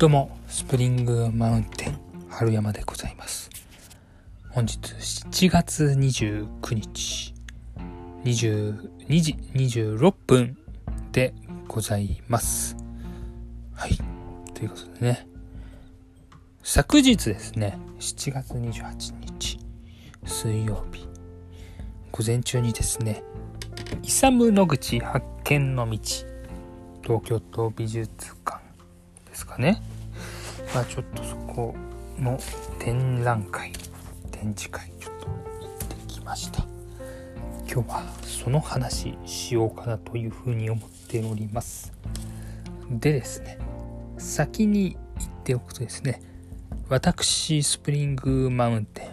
どうも、スプリングマウンテン春山でございます。本日7月29日、22時26分でございます。はい。ということでね、昨日ですね、7月28日、水曜日、午前中にですね、イサム野口発見の道、東京都美術館ですかね。まあちょっとそこの展覧会、展示会、ちょっと行ってきました。今日はその話しようかなというふうに思っております。でですね、先に言っておくとですね、私、スプリングマウンテン、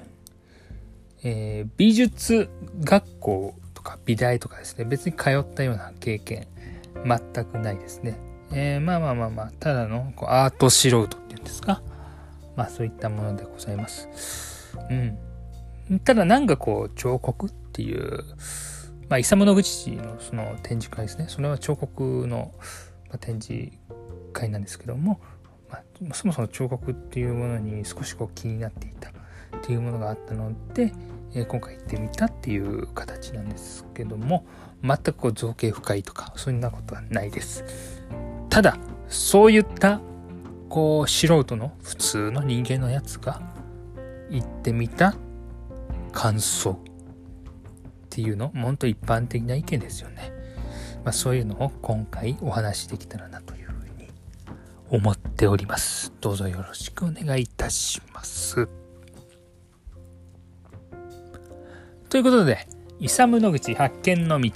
えー美術学校とか美大とかですね、別に通ったような経験、全くないですね。えーまあまあまあまあ、ただのこうアート素人うんですか？まあそういったものでございます。うん。ただなんかこう、彫刻っていう、まあ、イサム・ノグチのその展示会ですね。それは彫刻の、展示会なんですけども、まあ、そもそも彫刻っていうものに少しこう気になっていたっていうものがあったので、え今回行ってみたっていう形なんですけども、全くこう造形深いとか、そんなことはないです。ただ、そういった、こう、素人の普通の人間のやつが行ってみた感想っていうの、ほんと一般的な意見ですよね。まあそういうのを今回お話しできたらなというふうに思っております。どうぞよろしくお願いいたします。ということで、イサム野口発見の道、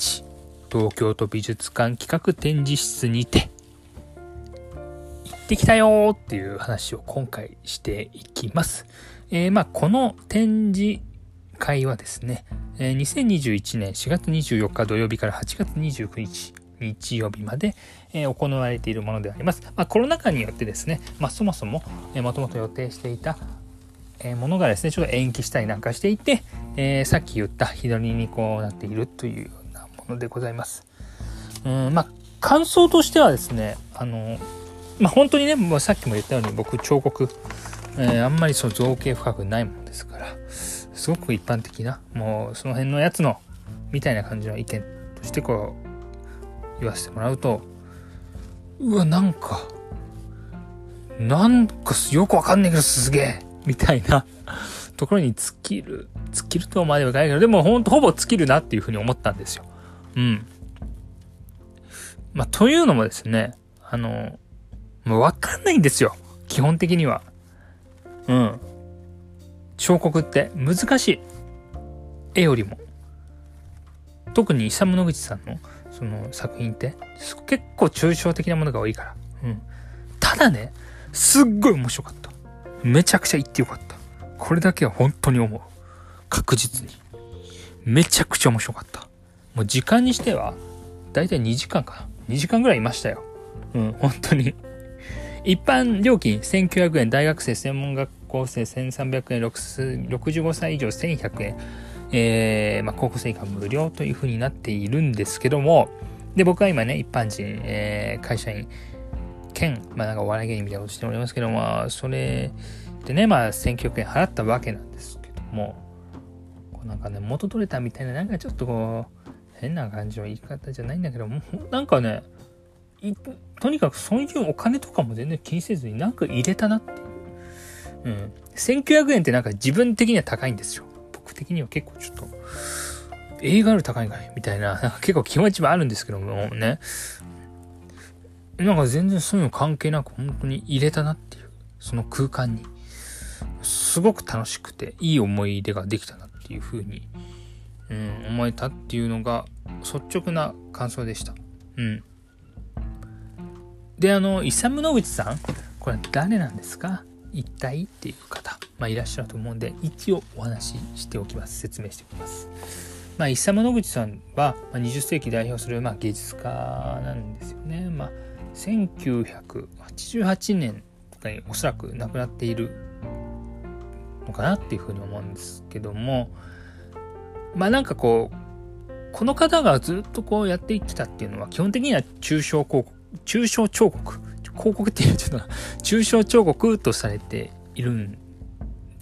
東京都美術館企画展示室にて、ってきたよっていう話を今回していきます。えーまあ、この展示会はですね、え2021年4月24日土曜日から8月29日日曜日まで、え行われているものであります。まあ、コロナ禍によってですね、まあ、そもそも、え、もともと予定していた、ものがですね、ちょっと延期したりなんかしていて、えーさっき言った日取りにこうなっているというようなものでございます。うん、まあ、感想としてはですね、あの、まあ、本当にね、もうさっきも言ったように僕彫刻、えーあんまりそう造形深くないものですから、すごく一般的な、もうその辺のやつの、みたいな感じの意見としてこう、言わせてもらうと、うわ、なんか、なんかよくわかんないけどすげえみたいなところに尽きる、尽きるとまではいかないけど、でもほんとほぼ尽きるなっていうふうに思ったんですよ。うん。まあ、というのもですね、あの、もうわかんないんですよ。基本的には。うん。彫刻って難しい。絵よりも。特にイサム・ノグチさんのその作品ってす結構抽象的なものが多いから。うん。ただね、すっごい面白かった。めちゃくちゃ言ってよかった。これだけは本当に思う。確実に。めちゃくちゃ面白かった。もう時間にしては、だいたい2時間かな。2時間ぐらいいましたよ。うん、本当に。一般料金1900円、大学生、専門学校生1300円、65歳以上1100円、えー、まあ、高校生以下無料という風になっているんですけども、で、僕は今ね、一般人、えー、会社員、兼、まあ、なんかお笑い芸人みたいなことしておりますけども、それでね、まあ、1900円払ったわけなんですけども、こうなんかね、元取れたみたいな、なんかちょっとこう、変な感じの言い方じゃないんだけども、なんかね、とにかくそういうお金とかも全然気にせずになんか入れたなっていう。うん。1900円ってなんか自分的には高いんですよ。僕的には結構ちょっと、映画より高いんかいみたいな、な結構気持ちはあるんですけどもね。なんか全然そういうの関係なく本当に入れたなっていう、その空間に。すごく楽しくて、いい思い出ができたなっていう風に、うん、思えたっていうのが率直な感想でした。うん。で、あの、イサム・ノグチさん、これ誰なんですか？一体っていう方、まあ、いらっしゃると思うんで、一応お話ししておきます。説明しておきます。まあ、イサム・ノグチさんは、まあ、20世紀代表する、まあ、芸術家なんですよね。まあ、1988年とかにおそらく亡くなっているのかなっていうふうに思うんですけども、まあなんかこう、この方がずっとこうやってきたっていうのは基本的には抽象広告、抽象彫刻、広告っていうちょっと抽象彫刻とされているん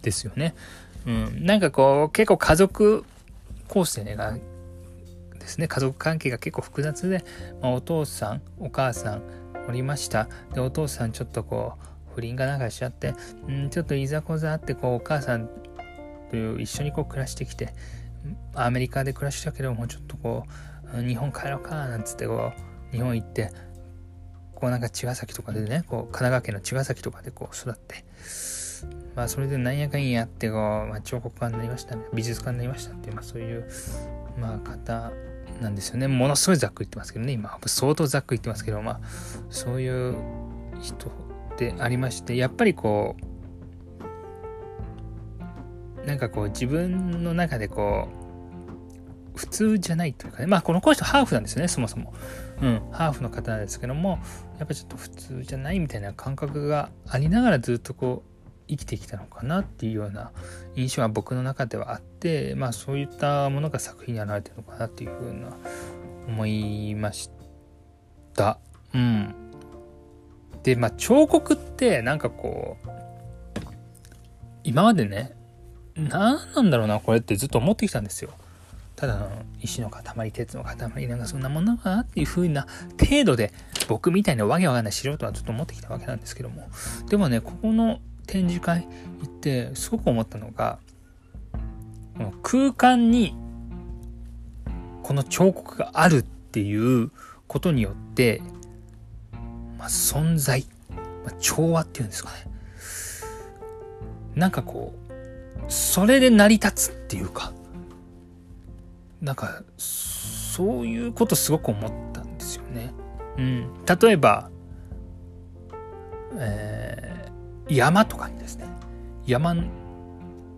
ですよね。うん、なんかこう結構家族構成がですね。家族関係が結構複雑で、まあ、お父さんお母さんおりました。でお父さんちょっとこう不倫がなんかしちゃって、うん、ちょっといざこざあってこうお母さんという一緒にこう暮らしてきてアメリカで暮らしたけどもちょっとこう日本帰ろうかなんつってこう日本行ってこうなんか茅ヶ崎とかでねこう神奈川県の茅ヶ崎とかでこう育ってまあそれでなんやかんやってこう、まあ、彫刻家になりましたね。美術家になりましたっていう、まあ、そういうまあ方なんですよね。ものすごいざっくり言ってますけどね今。相当ざっくり言ってますけどまあそういう人でありましてやっぱりこうなんかこう自分の中でこう普通じゃないというかね。まあこの人ハーフなんですよねそもそも。うん。ハーフの方なんですけどもやっぱちょっと普通じゃないみたいな感覚がありながらずっとこう生きてきたのかなっていうような印象は僕の中ではあってまあそういったものが作品に現れてるのかなっていうふうな思いました。うん。でまあ彫刻ってなんかこう今までね何なんだろうなこれってずっと思ってきたんですよ。ただの石の塊鉄の塊なんかそんなものかなっていう風な程度で僕みたいなわけわかんない素人はずっと思ってきたわけなんですけども。でもねここの展示会行ってすごく思ったのがこの空間にこの彫刻があるっていうことによって、まあ、存在、まあ、調和っていうんですかね。なんかこうそれで成り立つっていうか。なんかそういうことすごく思ったんですよね。うん、例えば、えー山とかにですね。山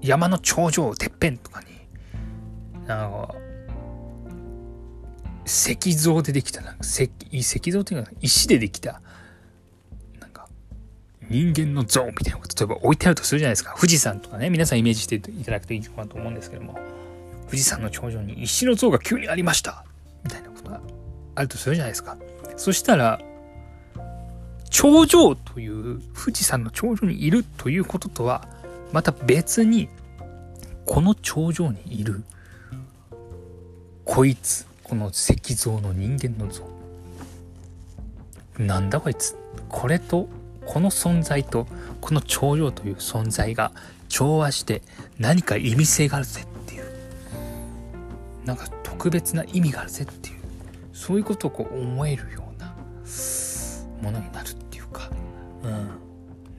山の頂上てっぺんとかになんか石像でできたなんか石石像っていうか石でできたなんか人間の像みたいなこと例えば置いてあるとするじゃないですか。富士山とかね皆さんイメージしていただくといいかなと思うんですけども富士山の頂上に石の像が急にありました。みたいなことがあるとするじゃないですか。そしたら頂上という富士山の頂上にいるということとはまた別にこの頂上にいるこいつこの石像の人間の像。なんだこいつ。これとこの存在とこの頂上という存在が調和して何か意味性があるぜ。なんか特別な意味があるぜっていうそういうことをこう思えるようなものになる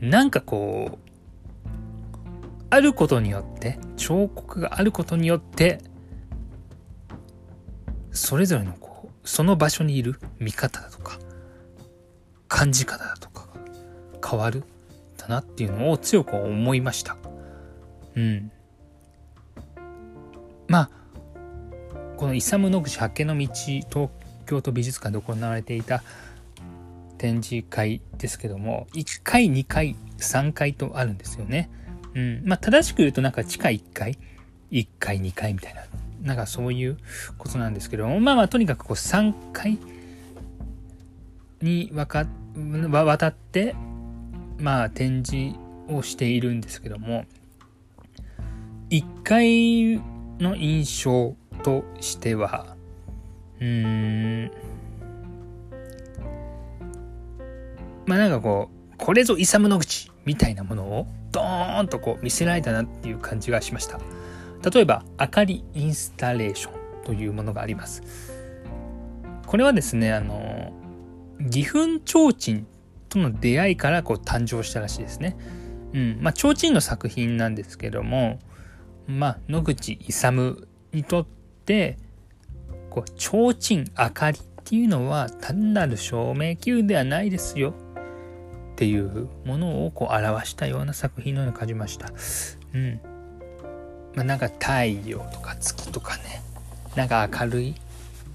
うん、なんかこうあることによって彫刻があることによってそれぞれのこうその場所にいる見方だとか感じ方だとかが変わるだなっていうのを強く思いました。うん。まあこのイサム・ノグチ発見の道東京都美術館で行われていた展示会ですけども、1回、2回、3回とあるんですよね。うん。まあ、正しく言うとなんか地下1回、1回、2回みたいな、なんかそういうことなんですけども、まあまあ、とにかくこう3回にわか、渡って、まあ、展示をしているんですけども、1回の印象としては、うーん、まあなんかこう、これぞイサムの口みたいなものをドーンとこう見せられたなっていう感じがしました。例えば、明かりインスタレーションというものがあります。これはですね、あの、義憤提灯との出会いからこう誕生したらしいですね。うん。まあ、提灯の作品なんですけども、まあ、野口勇にとって、こう、提灯、明かりっていうのは単なる照明球ではないですよ。っていうものをこう表したような作品のように感じました。うん。まあ、なんか太陽とか月とかね、なんか明るい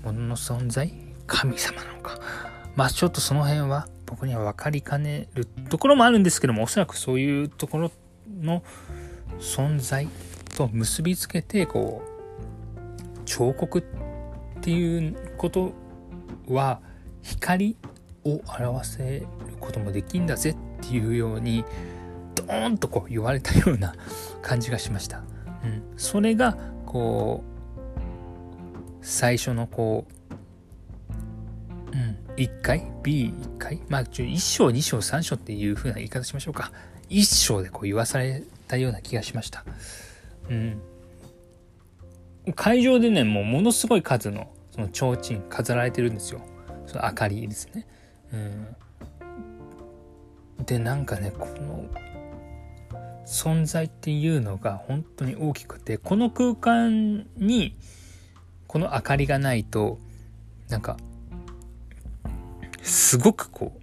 ものの存在神様なのか。まあちょっとその辺は僕には分かりかねるところもあるんですけども、おそらくそういうところの存在と結びつけて、こう、彫刻っていうことは光を表せることもできんだぜっていうようにドーンとこう言われたような感じがしました。うん、それがこう最初のこう、うん、1回 B1 回まあ1章2章3章っていう風な言い方しましょうか1章でこう言わされたような気がしました。うん。会場でね、もうものすごい数のその提灯飾られてるんですよ。その明かりですね。うん。で、なんかね、この存在っていうのが本当に大きくて、この空間にこの明かりがないと、なんか、すごくこ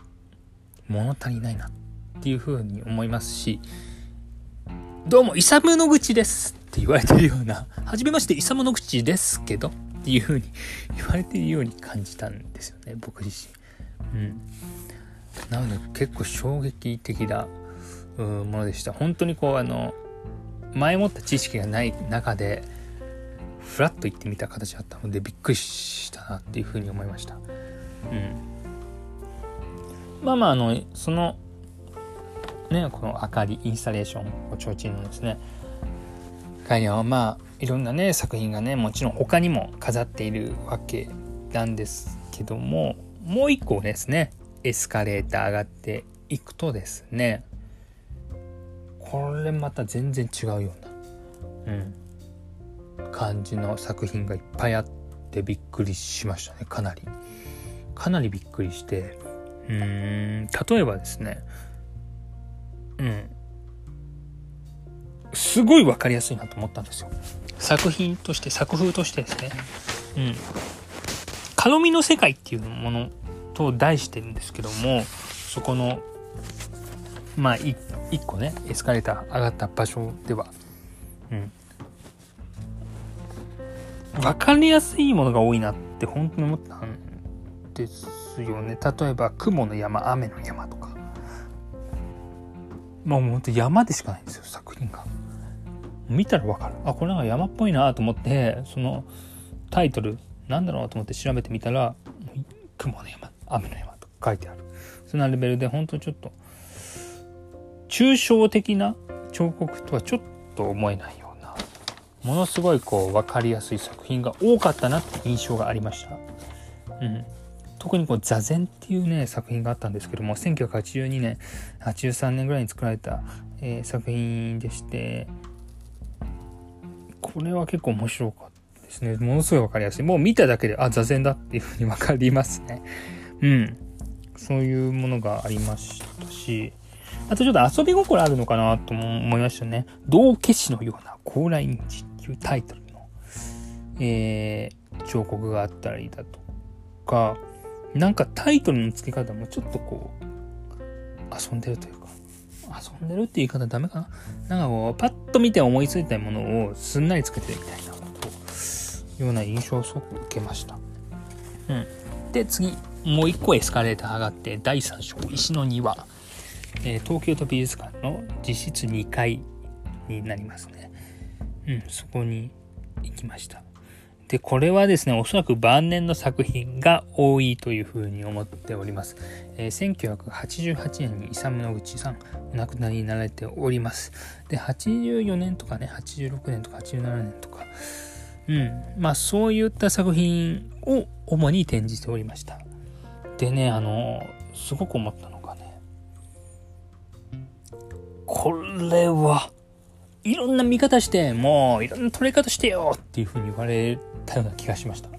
う、物足りないなっていうふうに思いますし、どうも、イサムの口ですって言われてるような、はじめまして、イサムの口ですけど、っていうふうに言われてるように感じたんですよね、僕自身。うん。なので、結構衝撃的なものでした。本当にこう、あの、前もった知識がない中で、フラッと行ってみた形だったので、びっくりしたなっていうふうに思いました。うん。まあまあ、あの、その、ね、この明かりインスタレーションを提灯のですね他にはまあいろんなね作品がねもちろん他にも飾っているわけなんですけどももう一個ですねエスカレーター上がっていくとですねこれまた全然違うような、うん、感じの作品がいっぱいあってびっくりしましたねかなりかなりびっくりしてうーん例えばですねうん。すごい分かりやすいなと思ったんですよ。作品として、作風としてですね。うん。頼みの世界っていうものと題してるんですけども、そこの、まあ、一個ね、エスカレーター上がった場所では、うん。分かりやすいものが多いなって本当に思ったんですよね。例えば、雲の山、雨の山とか。まあもうほんと山でしかないんですよ、作品が。見たらわかる。あ、これなんか山っぽいなと思って、そのタイトル、なんだろうと思って調べてみたら、雲の山、雨の山と書いてある。そんなレベルで、本当ちょっと、抽象的な彫刻とはちょっと思えないような、ものすごいこう分かりやすい作品が多かったなって印象がありました。うん。特にこう座禅っていうね作品があったんですけども1982年83年ぐらいに作られた、えー、作品でしてこれは結構面白かったですね。ものすごい分かりやすい。もう見ただけであ座禅だっていうふうに分かりますね。うん。そういうものがありましたし。あとちょっと遊び心あるのかなと思いましたね。道化師のような高麗日っていうタイトルの、えー、彫刻があったりだとか、なんかタイトルの付け方もちょっとこう、遊んでるというか、遊んでるって言い方ダメかな？なんかこう、パッと見て思いついたものをすんなり作ってるみたいな、というような印象をすごく受けました。うん。で、次、もう一個エスカレーター上がって、第3章、石の庭。えー、東京都美術館の実質2階になりますね。うん、そこに行きました。で、これはですね、おそらく晩年の作品が多いというふうに思っております。えー、1988年にイサムノグチさんお亡くなりになられております。で、84年とかね、86年とか87年とか、うん、まあそういった作品を主に展示しておりました。でね、あの、すごく思ったのがね、これは、いろんな見方して、もういろんな撮り方してよっていうふうに言われたような気がしました。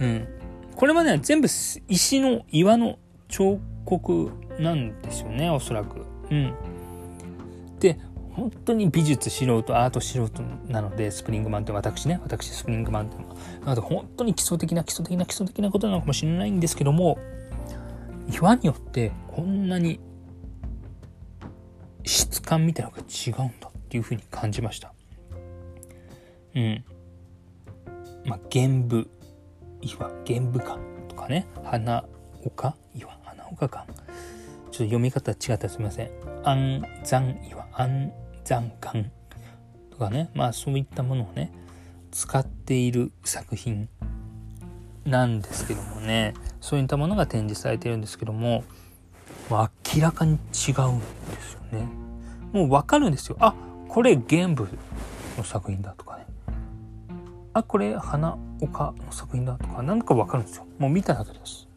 うん。これまでは全部石の岩の彫刻なんですよね、おそらく。うん。で、本当に美術素人、アート素人なので、スプリングマンって私ね、私スプリングマンっていうのは、なので本当に基礎的な基礎的な基礎的なことなのかもしれないんですけども、岩によってこんなに質感みたいなのが違うんだっていうふうに感じました。うん。まあ、玄武岩、玄武館とかね、花岡？岩、花岡館。ちょっと読み方違ったらすみません。安山岩、安山館とかね、まあそういったものをね、使っている作品なんですけどもね、そういったものが展示されてるんですけども明らかに違うんですよね。もう分かるんですよ。あこれ玄武の作品だとかね。あこれ花岡の作品だとか何か分かるんですよ。もう見ただけです。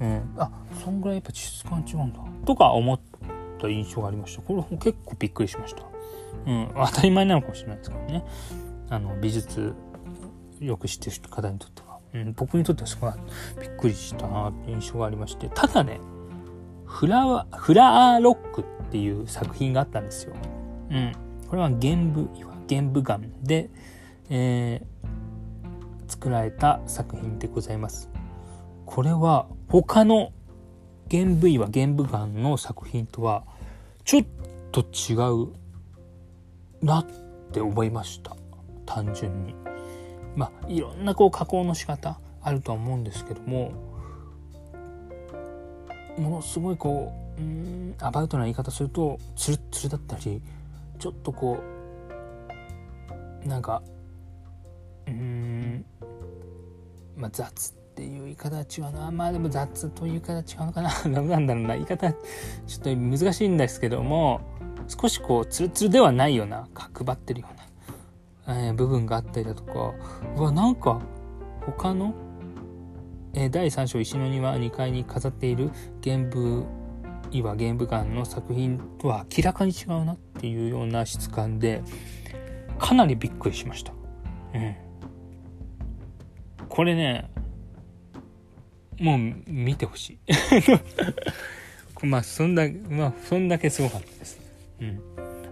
うん。あそんぐらいやっぱ質感違うんだ。とか思った印象がありました。これ結構びっくりしました。うん。当たり前なのかもしれないですけどね。あの美術よく知ってる方にとっては、うん、僕にとってはすごいびっくりしたなって印象がありまして。ただねフラワフラーロックっていう作品があったんですよ。うん。これは玄武岩、玄武岩で、えー、作られた作品でございます。これは他の玄武岩、玄武岩の作品とはちょっと違うなって思いました。単純に。まあ、いろんなこう加工の仕方あるとは思うんですけども、ものすごいこううんアバウトな言い方するとツルッツルだったりちょっとこうなんかうんまあ雑っていう言い方は違うな。まあでも雑という言い方は違うのかな。なんだろうな言い方ちょっと難しいんですけども少しこうツルツルではないような角張ってるような、えー、部分があったりだとか。うわなんか他のえ第3章石の庭2階に飾っている玄武岩玄武岩の作品とは明らかに違うなっていうような質感でかなりびっくりしました。うん。これね、もう見てほしい。まあそんだけ、まあそんだけすごかったです。うん。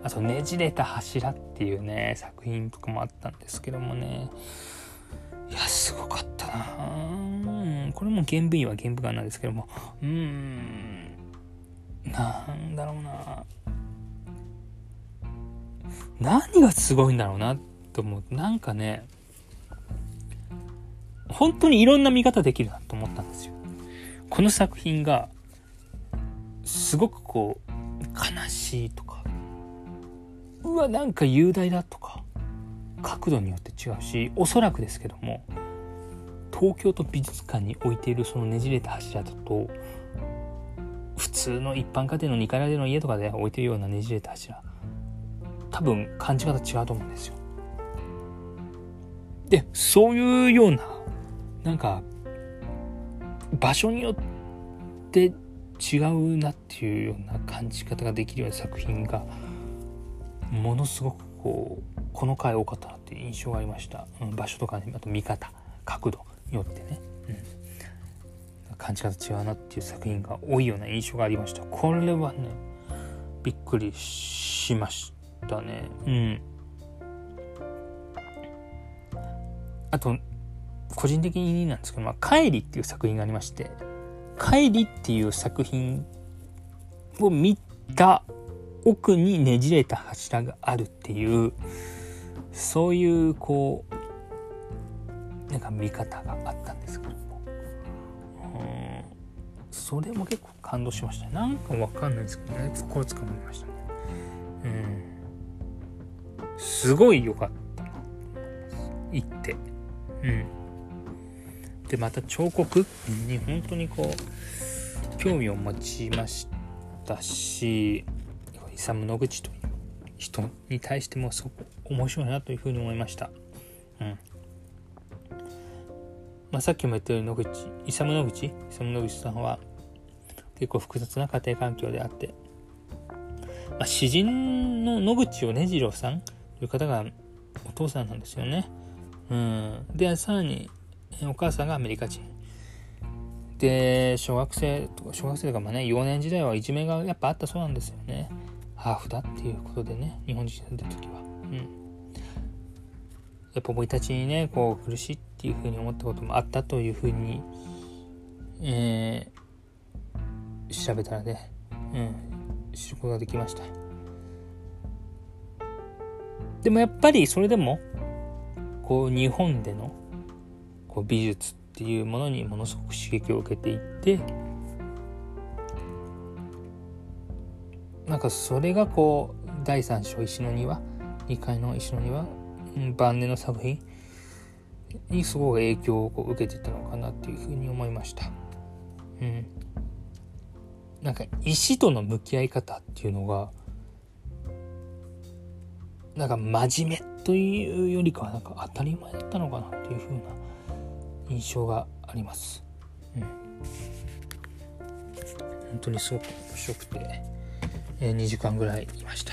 あとねじれた柱っていうね作品とかもあったんですけどもねいやすごかったなこれも原部員は原部がなんですけども。うーん。なんだろうな。何がすごいんだろうなと思う。なんかね本当にいろんな見方できるなと思ったんですよ。この作品がすごくこう悲しいとかうわなんか雄大だとか角度によって違うしおそらくですけども東京都美術館に置いているそのねじれた柱だと普通の一般家庭の2階建ての家とかで置いてるようなねじれた柱。多分感じ方違うと思うんですよ。でそういうようななんか場所によって違うなっていうような感じ方ができるような作品がものすごくこうこの回多かったなっていう印象がありました、うん、場所とかねあと見方角度。よってね、うん、感じ方違うなっていう作品が多いような印象がありました。これはねびっくりしましたね。うん。あと個人的になんですけど「まあ、帰り」っていう作品がありまして「帰り」っていう作品を見た奥にねじれた柱があるっていうそういうこうなんか見方があったんですけども。うん。それも結構感動しましたなんかわかんないですけどね。心つかまりましたね。うん。すごい良かった行って。うん。でまた彫刻に本当にこう興味を持ちましたしイサム・ノグチという人に対してもすごく面白いなというふうに思いました。うん。まあ、さっきも言ったように野口イサム・ノグチイサム・ノグチさんは結構複雑な家庭環境であって、まあ、詩人の野口米次郎さんという方がお父さんなんですよね。うん、でさらにお母さんがアメリカ人。で小学生とか小学生とかまあね幼年時代はいじめがやっぱあったそうなんですよね。ハーフだっていうことでね日本人住んでる時はうんやっぱ僕たちにねこう苦しいっていうふうに思ったこともあったというふうにえー、調べたらねうん知ることができました。でもやっぱりそれでもこう日本でのこう美術っていうものにものすごく刺激を受けていってなんかそれがこう第3章石の庭2階の石の庭、晩年の作品にすごい影響をこう受けてたのかなっていうふうに思いました。うん。なんか石との向き合い方っていうのが、なんか真面目というよりかはなんか当たり前だったのかなっていう風な印象があります。うん。本当にすごく面白くて、えー、2時間ぐらいいました。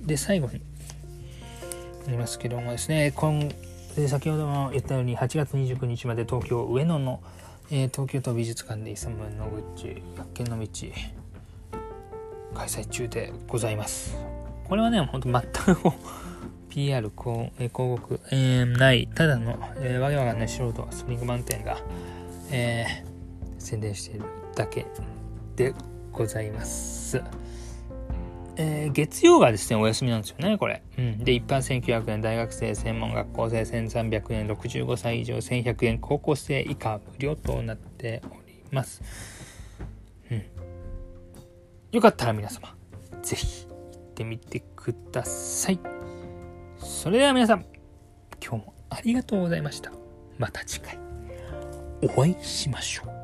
で、最後になりますけどもですね、今先ほども言ったように8月29日まで東京上野の、えー、東京都美術館でイサム野口発見の道開催中でございます。これはね、ほんと全く PR 広告、えー、ない、ただの、えー、わがわがね、素人スプリングマウンテンが、えー、宣伝しているだけでございます。えー、月曜がですね、お休みなんですよね、これ。うん。で、一般1900円、大学生、専門学校生1300円、65歳以上1100円、高校生以下無料となっております。うん。よかったら皆様、ぜひ行ってみてください。それでは皆さん、今日もありがとうございました。また次回、お会いしましょう。